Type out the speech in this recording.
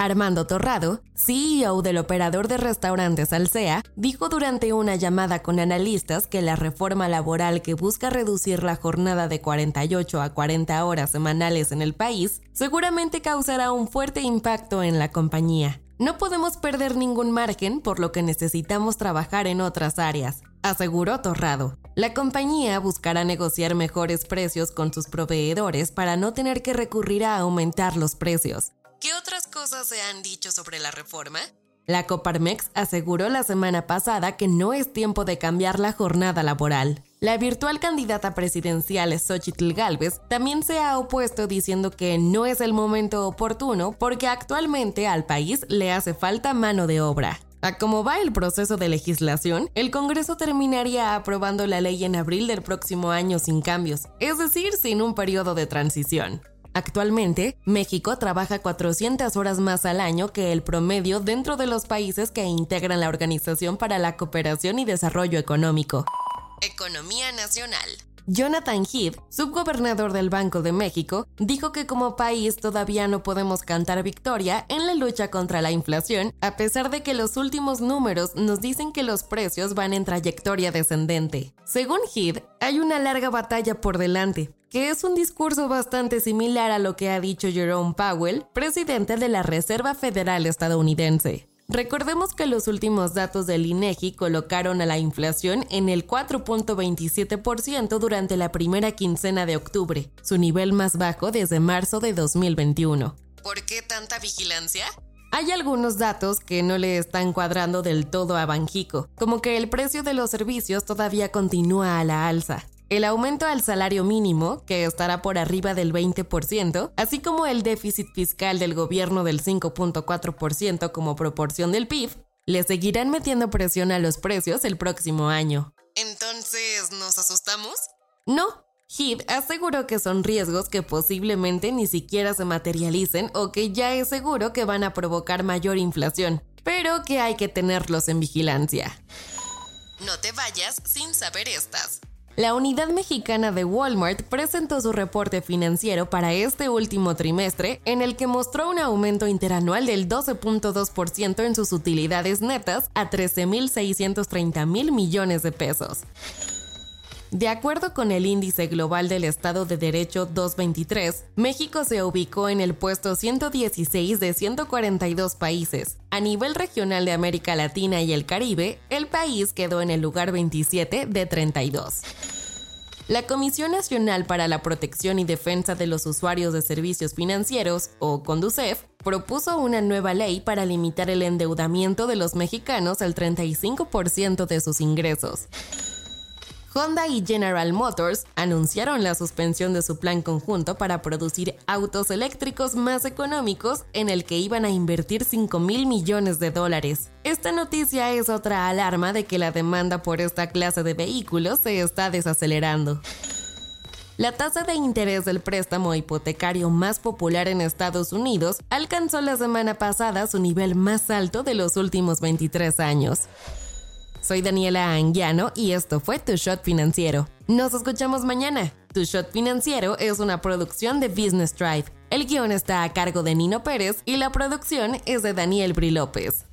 Armando Torrado, CEO del operador de restaurantes Alsea, dijo durante una llamada con analistas que la reforma laboral que busca reducir la jornada de 48 a 40 horas semanales en el país seguramente causará un fuerte impacto en la compañía. No podemos perder ningún margen, por lo que necesitamos trabajar en otras áreas, aseguró Torrado. La compañía buscará negociar mejores precios con sus proveedores para no tener que recurrir a aumentar los precios. ¿Qué otras cosas se han dicho sobre la reforma? La Coparmex aseguró la semana pasada que no es tiempo de cambiar la jornada laboral. La virtual candidata presidencial Xochitl Galvez también se ha opuesto diciendo que no es el momento oportuno porque actualmente al país le hace falta mano de obra. A cómo va el proceso de legislación, el Congreso terminaría aprobando la ley en abril del próximo año sin cambios, es decir, sin un periodo de transición. Actualmente, México trabaja 400 horas más al año que el promedio dentro de los países que integran la Organización para la Cooperación y Desarrollo Económico. Economía Nacional. Jonathan Heath, subgobernador del Banco de México, dijo que como país todavía no podemos cantar victoria en la lucha contra la inflación, a pesar de que los últimos números nos dicen que los precios van en trayectoria descendente. Según Heath, hay una larga batalla por delante, que es un discurso bastante similar a lo que ha dicho Jerome Powell, presidente de la Reserva Federal estadounidense. Recordemos que los últimos datos del INEGI colocaron a la inflación en el 4.27% durante la primera quincena de octubre, su nivel más bajo desde marzo de 2021. ¿Por qué tanta vigilancia? Hay algunos datos que no le están cuadrando del todo a Banjico, como que el precio de los servicios todavía continúa a la alza, el aumento al salario mínimo, que estará por arriba del 20%, así como el déficit fiscal del gobierno del 5.4% como proporción del PIB, le seguirán metiendo presión a los precios el próximo año. Entonces, ¿nos asustamos? No. Heath aseguró que son riesgos que posiblemente ni siquiera se materialicen o que ya es seguro que van a provocar mayor inflación, pero que hay que tenerlos en vigilancia. No te vayas sin saber estas. La unidad mexicana de Walmart presentó su reporte financiero para este último trimestre, en el que mostró un aumento interanual del 12.2% en sus utilidades netas a 13.630 mil millones de pesos. De acuerdo con el Índice Global del Estado de Derecho 223, México se ubicó en el puesto 116 de 142 países. A nivel regional de América Latina y el Caribe, el país quedó en el lugar 27 de 32. La Comisión Nacional para la Protección y Defensa de los Usuarios de Servicios Financieros, o CONDUCEF, propuso una nueva ley para limitar el endeudamiento de los mexicanos al 35% de sus ingresos. Honda y General Motors anunciaron la suspensión de su plan conjunto para producir autos eléctricos más económicos en el que iban a invertir 5 mil millones de dólares. Esta noticia es otra alarma de que la demanda por esta clase de vehículos se está desacelerando. La tasa de interés del préstamo hipotecario más popular en Estados Unidos alcanzó la semana pasada su nivel más alto de los últimos 23 años. Soy Daniela Anguiano y esto fue Tu Shot Financiero. Nos escuchamos mañana. Tu Shot Financiero es una producción de Business Drive. El guion está a cargo de Nino Pérez y la producción es de Daniel Bri López.